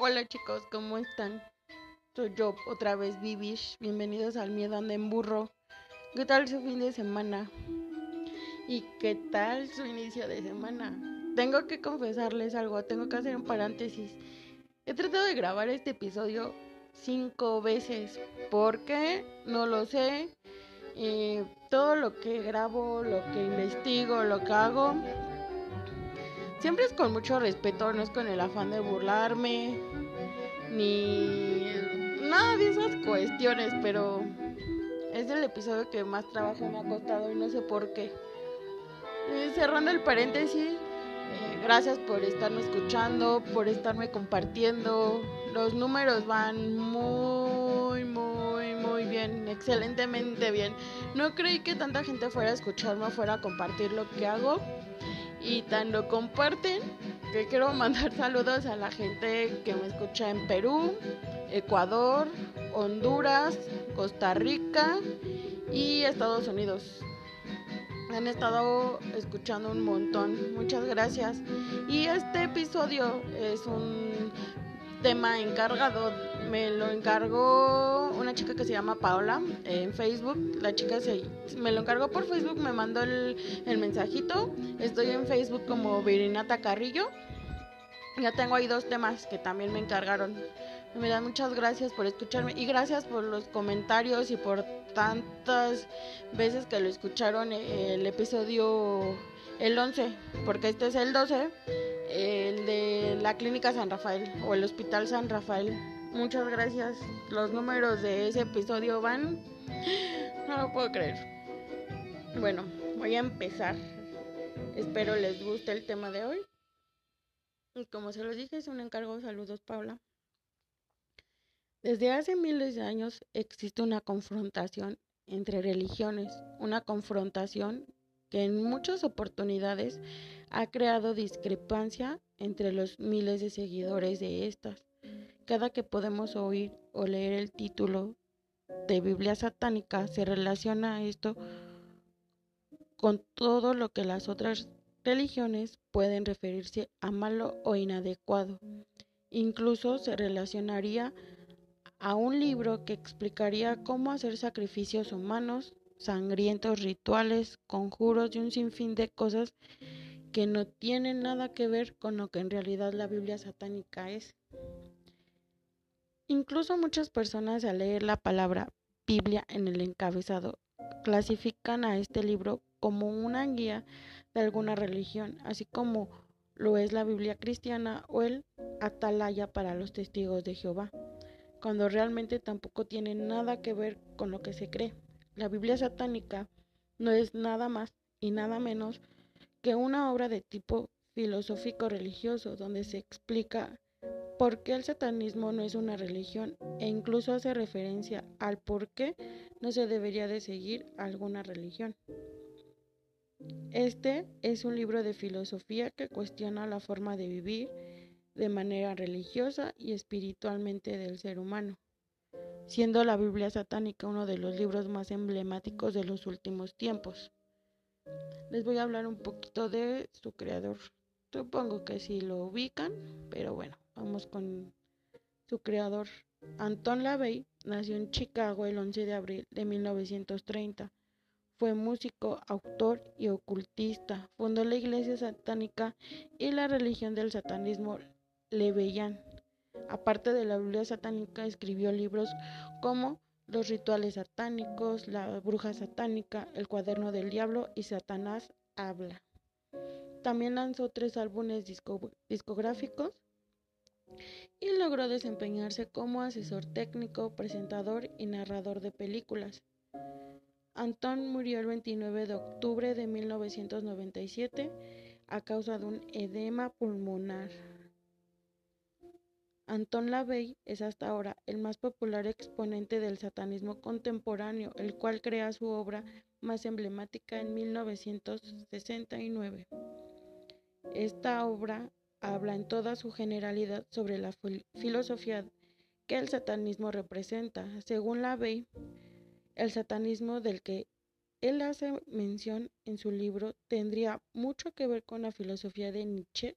Hola chicos, ¿cómo están? Soy yo otra vez Vivish. Bienvenidos al Miedo anda en burro. ¿Qué tal su fin de semana? ¿Y qué tal su inicio de semana? Tengo que confesarles algo, tengo que hacer un paréntesis. He tratado de grabar este episodio cinco veces. ¿Por qué? No lo sé. Eh, todo lo que grabo, lo que investigo, lo que hago, siempre es con mucho respeto, no es con el afán de burlarme, ni nada de esas cuestiones, pero es el episodio que más trabajo me ha costado y no sé por qué. Eh, cerrando el paréntesis, eh, gracias por estarme escuchando, por estarme compartiendo. Los números van muy, muy, muy bien, excelentemente bien. No creí que tanta gente fuera a escucharme fuera a compartir lo que hago y tan lo comparten que quiero mandar saludos a la gente que me escucha en Perú, Ecuador, Honduras, Costa Rica y Estados Unidos. Han estado escuchando un montón. Muchas gracias. Y este episodio es un tema encargado me lo encargó una chica que se llama Paola en Facebook. La chica se, me lo encargó por Facebook, me mandó el, el mensajito. Estoy en Facebook como Virinata Carrillo. Ya tengo ahí dos temas que también me encargaron. Me dan muchas gracias por escucharme y gracias por los comentarios y por tantas veces que lo escucharon eh, el episodio el 11, porque este es el 12, el de la Clínica San Rafael o el Hospital San Rafael. Muchas gracias. Los números de ese episodio van... No lo puedo creer. Bueno, voy a empezar. Espero les guste el tema de hoy. Y como se los dije, es un encargo. Saludos, Paula. Desde hace miles de años existe una confrontación entre religiones, una confrontación que en muchas oportunidades ha creado discrepancia entre los miles de seguidores de estas. Cada que podemos oír o leer el título de Biblia satánica se relaciona esto con todo lo que las otras religiones pueden referirse a malo o inadecuado. Incluso se relacionaría a un libro que explicaría cómo hacer sacrificios humanos, sangrientos rituales, conjuros y un sinfín de cosas que no tienen nada que ver con lo que en realidad la Biblia satánica es. Incluso muchas personas al leer la palabra Biblia en el encabezado clasifican a este libro como una guía de alguna religión, así como lo es la Biblia cristiana o el Atalaya para los testigos de Jehová, cuando realmente tampoco tiene nada que ver con lo que se cree. La Biblia satánica no es nada más y nada menos que una obra de tipo filosófico religioso donde se explica por qué el satanismo no es una religión e incluso hace referencia al por qué no se debería de seguir alguna religión. Este es un libro de filosofía que cuestiona la forma de vivir de manera religiosa y espiritualmente del ser humano, siendo la Biblia satánica uno de los libros más emblemáticos de los últimos tiempos. Les voy a hablar un poquito de su creador. Supongo que sí lo ubican, pero bueno. Vamos con su creador. Anton LaVey nació en Chicago el 11 de abril de 1930. Fue músico, autor y ocultista. Fundó la iglesia satánica y la religión del satanismo Leveyan. Aparte de la Biblia satánica, escribió libros como Los rituales satánicos, La bruja satánica, El cuaderno del diablo y Satanás habla. También lanzó tres álbumes discográficos y logró desempeñarse como asesor técnico, presentador y narrador de películas. Antón murió el 29 de octubre de 1997 a causa de un edema pulmonar. Antón Lavey es hasta ahora el más popular exponente del satanismo contemporáneo, el cual crea su obra más emblemática en 1969. Esta obra habla en toda su generalidad sobre la filosofía que el satanismo representa. Según la Bey, el satanismo del que él hace mención en su libro tendría mucho que ver con la filosofía de Nietzsche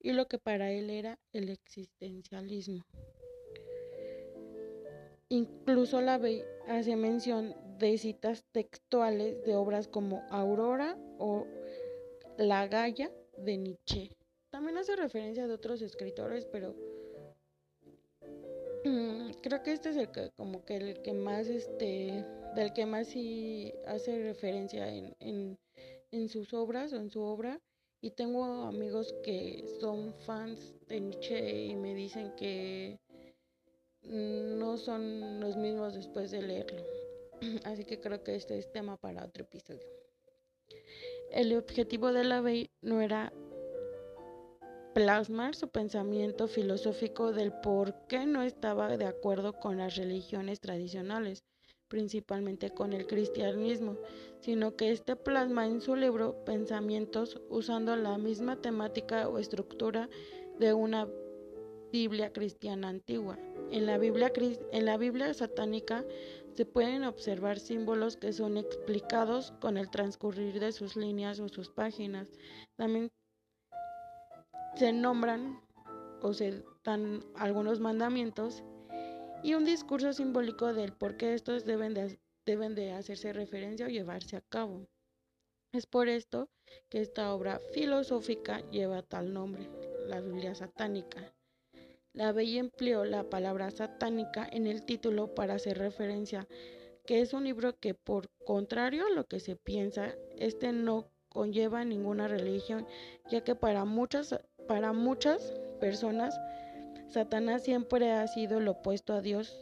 y lo que para él era el existencialismo. Incluso la hace mención de citas textuales de obras como Aurora o La Gaia de Nietzsche. También hace referencia de otros escritores, pero mm, creo que este es el que como que el que más este del que más sí hace referencia en, en, sus obras o en su obra y tengo amigos que son fans de Nietzsche y me dicen que no son los mismos después de leerlo. Así que creo que este es tema para otro episodio. El objetivo de la ley no era plasmar su pensamiento filosófico del por qué no estaba de acuerdo con las religiones tradicionales, principalmente con el cristianismo, sino que este plasma en su libro pensamientos usando la misma temática o estructura de una Biblia cristiana antigua. En la Biblia, en la Biblia satánica se pueden observar símbolos que son explicados con el transcurrir de sus líneas o sus páginas. También se nombran o se dan algunos mandamientos y un discurso simbólico del por qué estos deben de, deben de hacerse referencia o llevarse a cabo. Es por esto que esta obra filosófica lleva tal nombre, la Biblia satánica. La Bella empleó la palabra satánica en el título para hacer referencia que es un libro que por contrario a lo que se piensa, este no conlleva ninguna religión, ya que para muchas, para muchas personas Satanás siempre ha sido lo opuesto a Dios,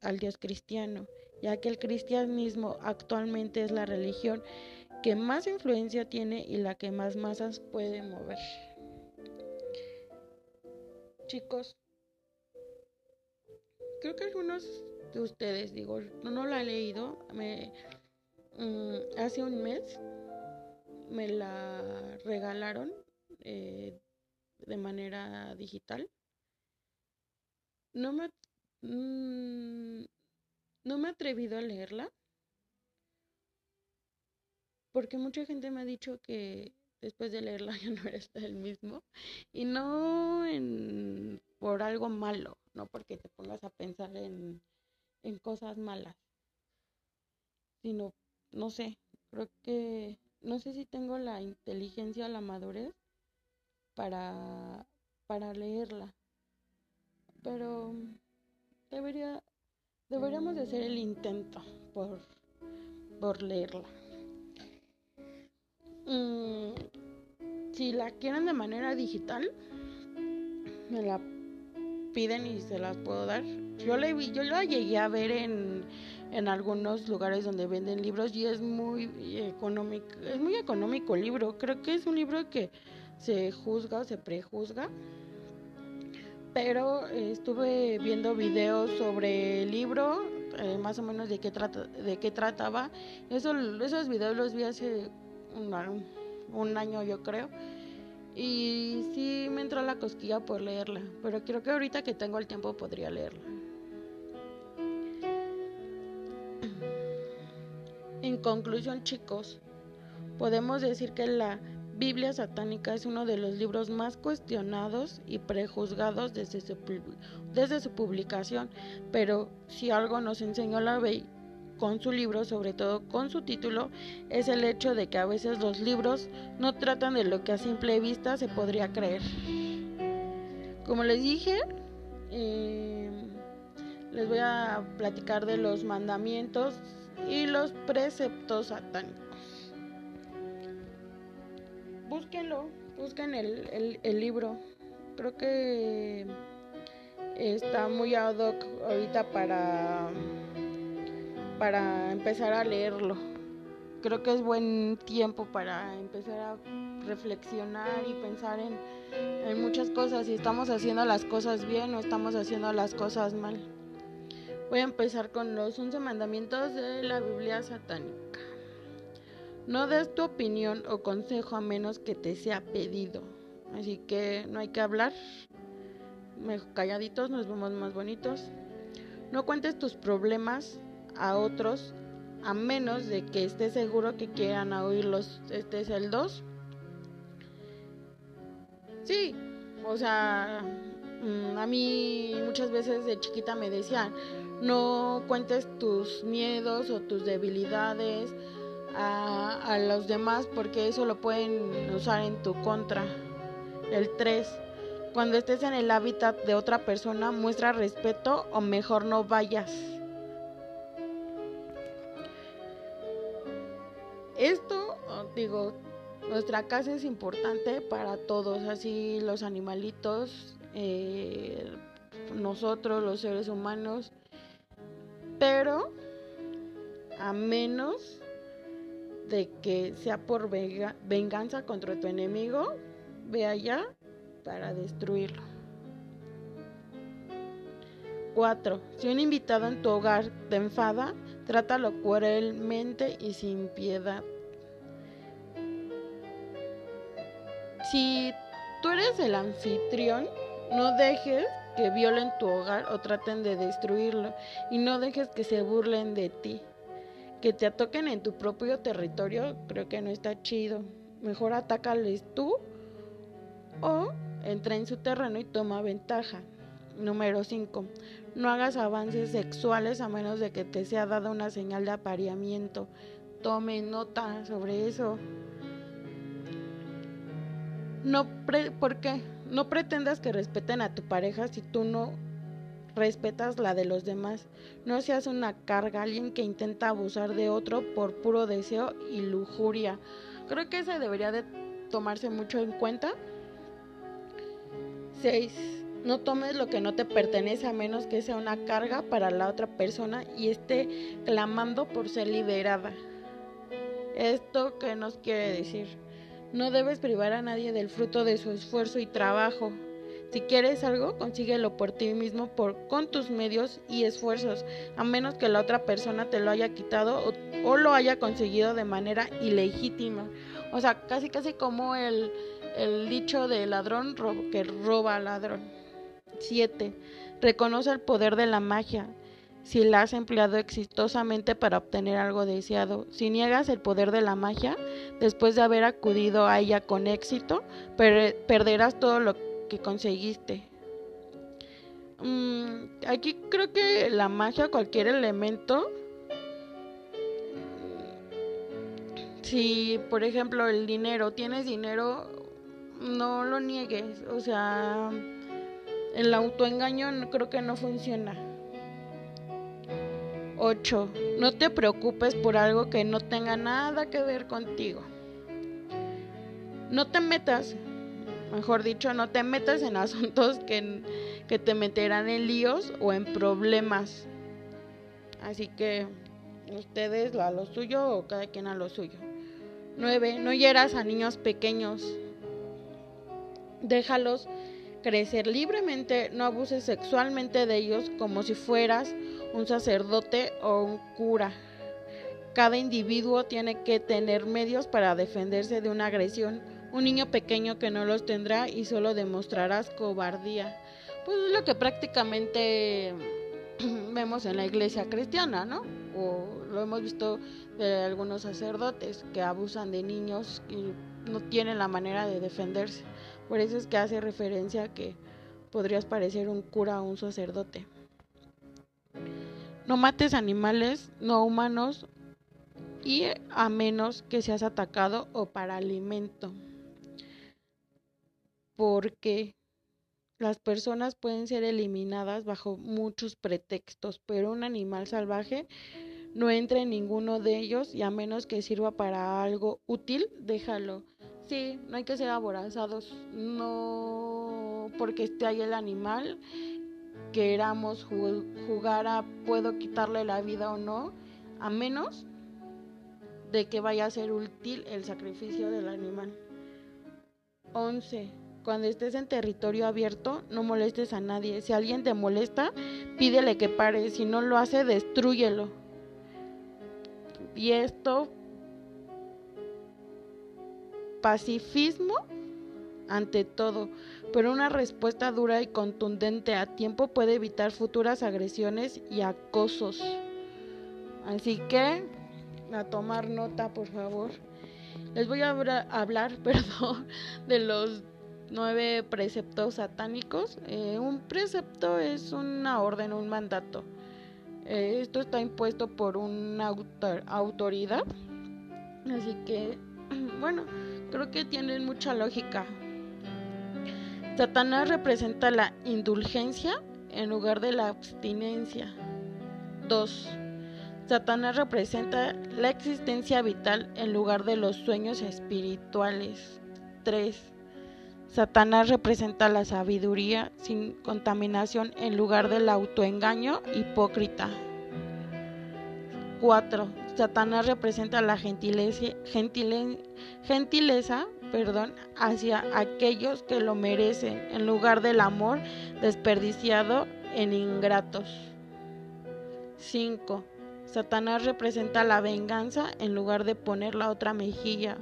al Dios cristiano, ya que el cristianismo actualmente es la religión que más influencia tiene y la que más masas puede mover. Chicos, creo que algunos de ustedes, digo, no, la he leído, me, mm, hace un mes me la regalaron eh, de manera digital. No me, mm, no me he atrevido a leerla. Porque mucha gente me ha dicho que después de leerla ya no eres el mismo. Y no en, por algo malo, no porque te pongas a pensar en, en cosas malas, sino, no sé, creo que, no sé si tengo la inteligencia, la madurez para, para leerla pero debería deberíamos de hacer el intento por, por leerla. Mm, si la quieren de manera digital, me la piden y se las puedo dar. Yo la, yo la llegué a ver en, en algunos lugares donde venden libros y es muy económico, es muy económico el libro. Creo que es un libro que se juzga o se prejuzga pero estuve viendo videos sobre el libro, eh, más o menos de qué, trata, de qué trataba. Eso, esos videos los vi hace un, año yo creo. Y sí me entró la cosquilla por leerla, pero creo que ahorita que tengo el tiempo podría leerla. En conclusión, chicos, podemos decir que la Biblia satánica es uno de los libros más cuestionados y prejuzgados desde su, desde su publicación, pero si algo nos enseñó la ley con su libro, sobre todo con su título, es el hecho de que a veces los libros no tratan de lo que a simple vista se podría creer. Como les dije, eh, les voy a platicar de los mandamientos y los preceptos satánicos búsquenlo, busquen el, el, libro. Creo que está muy ad hoc ahorita para, para empezar a leerlo. Creo que es buen tiempo para empezar a reflexionar y pensar en, en muchas cosas, si estamos haciendo las cosas bien o estamos haciendo las cosas mal. Voy a empezar con los 11 mandamientos de la Biblia satánica. No des tu opinión o consejo a menos que te sea pedido. Así que no hay que hablar. Calladitos nos vemos más bonitos. No cuentes tus problemas a otros a menos de que estés seguro que quieran oírlos. Este es el 2. Sí, o sea, mm, a mí muchas veces de chiquita me decían, no cuentes tus miedos o tus debilidades a, los demás porque eso lo pueden usar en tu contra. El 3. Cuando estés en el hábitat de otra persona, muestra respeto o mejor no vayas. Esto, digo, nuestra casa es importante para todos, así los animalitos, eh, nosotros, los seres humanos, pero a menos de que sea por venganza contra tu enemigo, ve allá para destruirlo. 4. Si un invitado en tu hogar te enfada, trátalo cruelmente y sin piedad. Si tú eres el anfitrión, no dejes que violen tu hogar o traten de destruirlo y no dejes que se burlen de ti. Que te atoquen en tu propio territorio creo que no está chido. Mejor atácales tú o entra en su terreno y toma ventaja. Número 5. No hagas avances sexuales a menos de que te sea dada una señal de apareamiento. Tome nota sobre eso. No ¿Por qué? No pretendas que respeten a tu pareja si tú no respetas la de los demás. No seas una carga, alguien que intenta abusar de otro por puro deseo y lujuria. Creo que eso debería de tomarse mucho en cuenta 6. No tomes lo que no te pertenece a menos que sea una carga para la otra persona y esté clamando por ser liberada. ¿Esto qué nos quiere decir? No debes privar a nadie del fruto de su esfuerzo y trabajo. Si quieres algo, consíguelo por ti mismo por, con tus medios y esfuerzos, a menos que la otra persona te lo haya quitado o, lo haya conseguido de manera ilegítima. O sea, casi casi como el, dicho de ladrón que roba al ladrón. 7. Reconoce el poder de la magia si la has empleado exitosamente para obtener algo deseado. Si niegas el poder de la magia, después de haber acudido a ella con éxito, perderás todo lo que conseguiste. Mm, aquí creo que la magia, cualquier elemento, si por ejemplo el dinero, tienes dinero, no lo niegues, o sea, el autoengaño creo que no funciona. 8. No te preocupes por algo que no tenga nada que ver contigo. No te metas, mejor dicho, no te metas en asuntos que, que te meterán en líos o en problemas. Así que ustedes a lo suyo o cada quien a lo suyo. 9. No hieras a niños pequeños. Déjalos crecer libremente, no abuses sexualmente de ellos como si fueras un sacerdote o un cura. Cada individuo tiene que tener medios para defenderse de una agresión. Un niño pequeño que no los tendrá y solo demostrarás cobardía. Pues es lo que prácticamente vemos en la iglesia cristiana, ¿no? O lo hemos visto de algunos sacerdotes que abusan de niños y no tienen la manera de defenderse. Por eso es que hace referencia a que podrías parecer un cura o un sacerdote. No mates animales no humanos y a menos que seas atacado o para alimento. Porque las personas pueden ser eliminadas bajo muchos pretextos, pero un animal salvaje no entra en ninguno de ellos y a menos que sirva para algo útil, déjalo. Sí, no hay que ser aborazados, no porque esté ahí el animal, queramos jugar a puedo quitarle la vida o no, a menos de que vaya a ser útil el sacrificio del animal. 11. Cuando estés en territorio abierto, no molestes a nadie. Si alguien te molesta, pídele que pare. Si no lo hace, destruyelo. Y esto pacifismo ante todo, pero una respuesta dura y contundente a tiempo puede evitar futuras agresiones y acosos. Así que, a tomar nota, por favor. Les voy a hablar, perdón, de los nueve preceptos satánicos. Eh, un precepto es una orden, un mandato. Eh, esto está impuesto por una autoridad. Así que, bueno, creo que tienen mucha lógica. Satanás representa la indulgencia en lugar de la abstinencia. 2. Satanás representa la existencia vital en lugar de los sueños espirituales. 3. Satanás representa la sabiduría sin contaminación en lugar del autoengaño hipócrita. 4. Satanás representa la gentileza, perdón, hacia aquellos que lo merecen en lugar del amor desperdiciado en ingratos. 5. Satanás representa la venganza en lugar de poner la otra mejilla.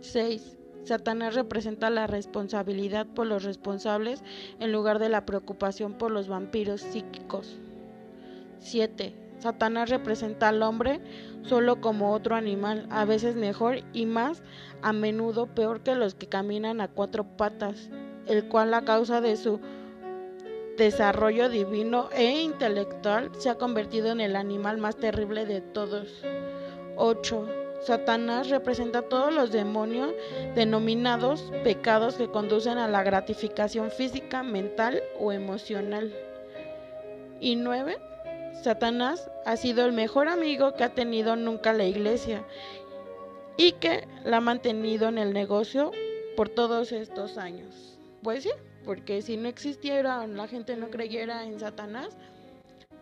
6. Satanás representa la responsabilidad por los responsables en lugar de la preocupación por los vampiros psíquicos. 7. Satanás representa al hombre solo como otro animal, a veces mejor y más a menudo peor que los que caminan a cuatro patas, el cual a causa de su desarrollo divino e intelectual se ha convertido en el animal más terrible de todos. 8. Satanás representa todos los demonios denominados pecados que conducen a la gratificación física, mental o emocional. Y 9. Satanás ha sido el mejor amigo que ha tenido nunca la iglesia y que la ha mantenido en el negocio por todos estos años. Pues sí, porque si no existiera, la gente no creyera en Satanás,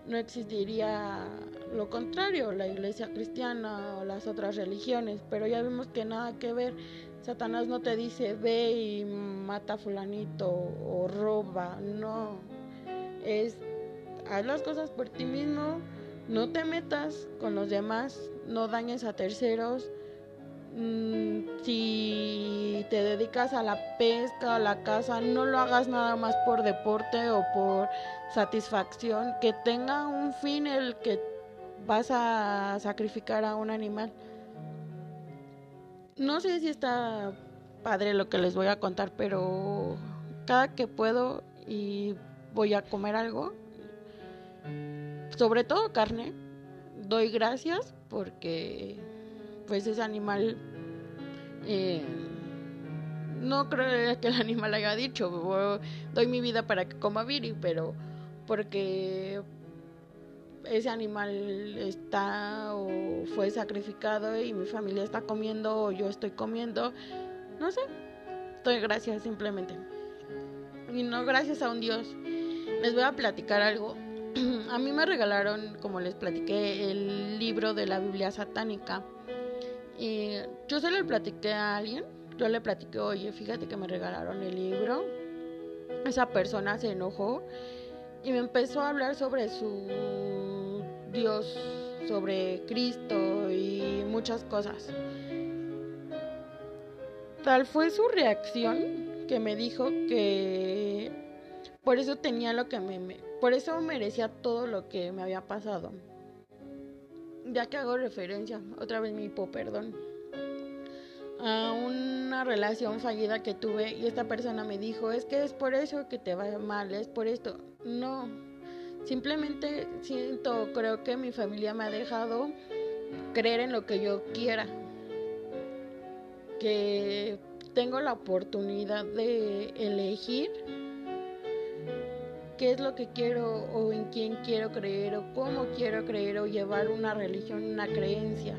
no existiría lo contrario, la iglesia cristiana o las otras religiones, pero ya vimos que nada que ver. Satanás no te dice ve y mata a fulanito o roba, no. Es haz las cosas por ti mismo, no te metas con los demás, no dañes a terceros. Mm, si te dedicas a la pesca, a la caza, no lo hagas nada más por deporte o por satisfacción, que tenga un fin el que vas a sacrificar a un animal. No sé si está padre lo que les voy a contar, pero cada que puedo y voy a comer algo, sobre todo carne, doy gracias porque pues ese animal eh, no creo que el animal haya dicho doy mi vida para que coma viri pero porque ese animal está o fue sacrificado y mi familia está comiendo o yo estoy comiendo no sé doy gracias simplemente. Y no gracias a un dios. Les voy a platicar algo. A mí me regalaron, como les platiqué, el libro de la Biblia satánica. Y yo se lo platiqué a alguien. Yo le platiqué, oye, fíjate que me regalaron el libro. Esa persona se enojó y me empezó a hablar sobre su Dios, sobre Cristo y muchas cosas. Tal fue su reacción que me dijo que por eso tenía lo que me, por eso merecía todo lo que me había pasado. Ya que hago referencia, otra vez mi hipo, perdón, a una relación fallida que tuve y esta persona me dijo, es que es por eso que te va mal, es por esto. No, simplemente siento, creo que mi familia me ha dejado creer en lo que yo quiera. Que tengo la oportunidad de elegir qué es lo que quiero o en quién quiero creer o cómo quiero creer o llevar una religión, una creencia.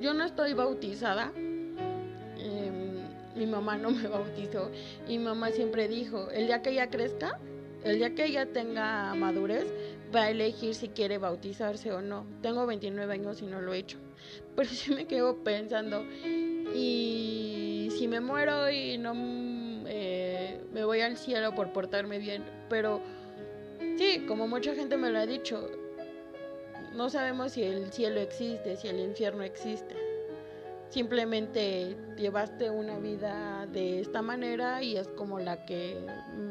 Yo no estoy bautizada, em, mi mamá no me bautizó y mamá siempre dijo, el día que ella crezca, el día que ella tenga madurez, va a elegir si quiere bautizarse o no. Tengo 29 años y no lo he hecho. Pero sí me quedo pensando, y si me muero y no me voy al cielo por portarme bien. Pero sí, como mucha gente me lo ha dicho, no sabemos si el cielo existe, si el infierno existe. Simplemente llevaste una vida de esta manera y es como la que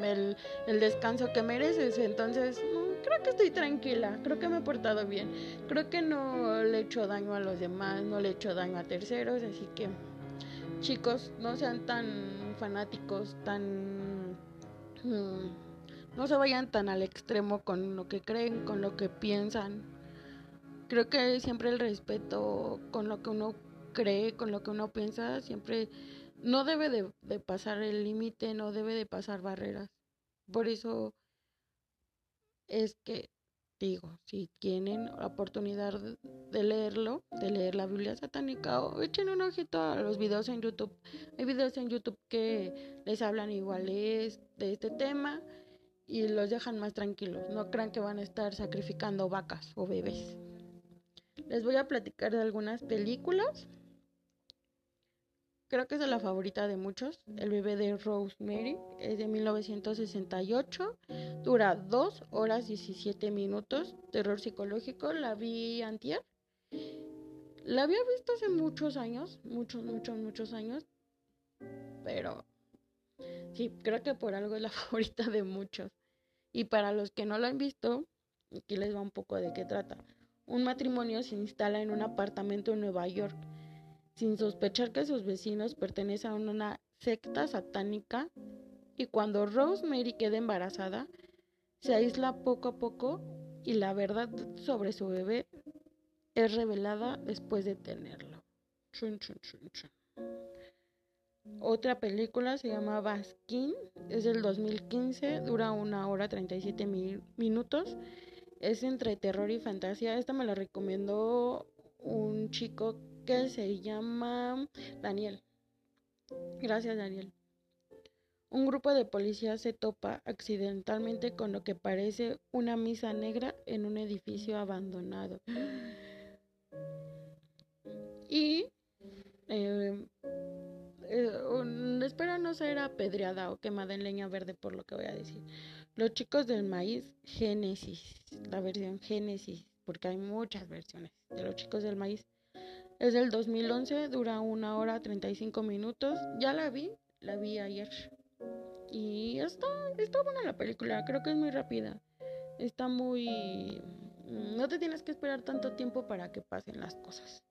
el, el descanso que mereces. Entonces, creo que estoy tranquila, creo que me he portado bien, creo que no le he hecho daño a los demás, no le he hecho daño a terceros, así que chicos, no sean tan fanáticos, tan... Mm, no se vayan tan al extremo con lo que creen, con lo que piensan. Creo que siempre el respeto con lo que uno cree, con lo que uno piensa, siempre no debe de, pasar el límite, no debe de pasar barreras. Por eso es que digo, si tienen la oportunidad de leerlo, de leer la Biblia satánica, o echen un ojito a los videos en YouTube. Hay videos en YouTube que les hablan igual de este tema y los dejan más tranquilos. No crean que van a estar sacrificando vacas o bebés. Les voy a platicar de algunas películas Creo que es la favorita de muchos. El bebé de Rosemary es de 1968. Dura 2 horas 17 minutos. Terror psicológico. La vi antier. La había visto hace muchos años. Muchos, muchos, muchos años. Pero sí, creo que por algo es la favorita de muchos. Y para los que no la han visto, aquí les va un poco de qué trata. Un matrimonio se instala en un apartamento en Nueva York sin sospechar que sus vecinos pertenecen a una secta satánica y cuando Rosemary queda embarazada, se aísla poco a poco y la verdad sobre su bebé es revelada después de tenerlo. Otra película se llama Baskin, es del 2015, dura una hora 37 minutos, es entre terror y fantasía. Esta me la recomendó un chico que se llama Daniel. Gracias, Daniel. Un grupo de policías se topa accidentalmente con lo que parece una misa negra en un edificio abandonado. Y eh, eh, espero no ser apedreada o quemada en leña verde por lo que voy a decir. Los chicos del maíz, Génesis, la versión Génesis, porque hay muchas versiones de los chicos del maíz. Es del 2011, dura una hora 35 minutos. Ya la vi, la vi ayer. Y está, está buena la película, creo que es muy rápida. Está muy... No te tienes que esperar tanto tiempo para que pasen las cosas.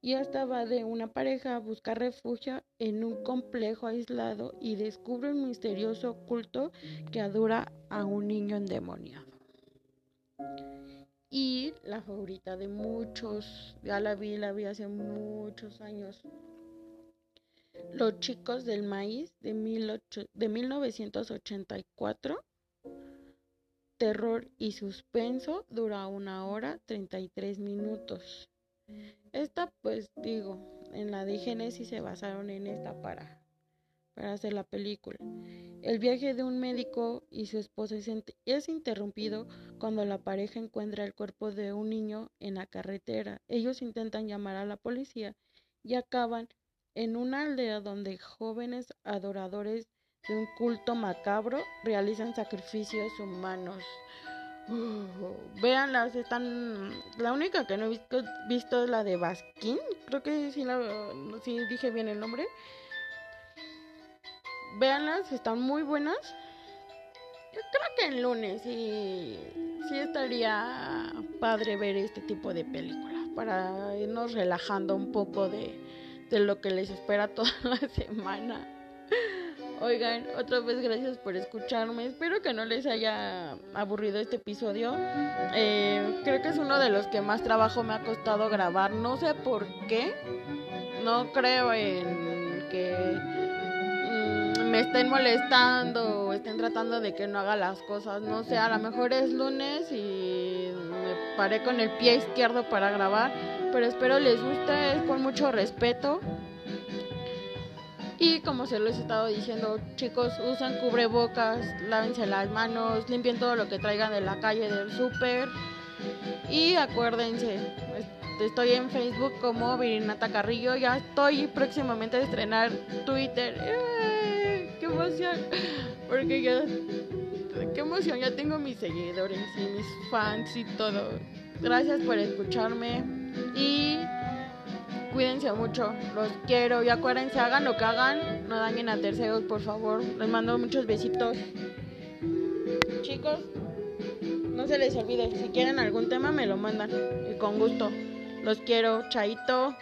Y esta va de una pareja a buscar refugio en un complejo aislado y descubre un misterioso culto que adora a un niño endemoniado favorita de muchos, ya la vi, la vi hace muchos años. Los chicos del maíz de, de 1984. Terror y suspenso dura una hora 33 minutos. Esta pues digo, en la de Génesis se basaron en esta para, para hacer la película. El viaje de un médico y su esposa es interrumpido cuando la pareja encuentra el cuerpo de un niño en la carretera. Ellos intentan llamar a la policía y acaban en una aldea donde jóvenes adoradores de un culto macabro realizan sacrificios humanos. Uh, véanlas, están. La única que no he visto, es la de Baskin. Creo que sí, la, sí dije bien el nombre. Véanlas, están muy buenas. Yo creo que el lunes sí, sí estaría padre ver este tipo de películas para irnos relajando un poco de, de lo que les espera toda la semana. Oigan, otra vez gracias por escucharme. Espero que no les haya aburrido este episodio. Eh, creo que es uno de los que más trabajo me ha costado grabar. No sé por qué. No creo en que me estén molestando o estén tratando de que no haga las cosas. No sé, a lo mejor es lunes y me paré con el pie izquierdo para grabar, pero espero les guste, es con mucho respeto. Y como se lo he estado diciendo, chicos, usan cubrebocas, lávense las manos, limpien todo lo que traigan de la calle del súper. Y acuérdense, estoy en Facebook como Virinata Carrillo, ya estoy próximamente a estrenar Twitter. ¡Eh! Qué emoción. Porque ya, qué emoción, ya tengo mis seguidores y mis fans y todo. Gracias por escucharme y cuídense mucho, los quiero y acuérdense, hagan lo que hagan, no dañen a terceros, por favor. Les mando muchos besitos. Chicos, no se les olvide, si quieren algún tema me lo mandan y con gusto. Los quiero, chaito.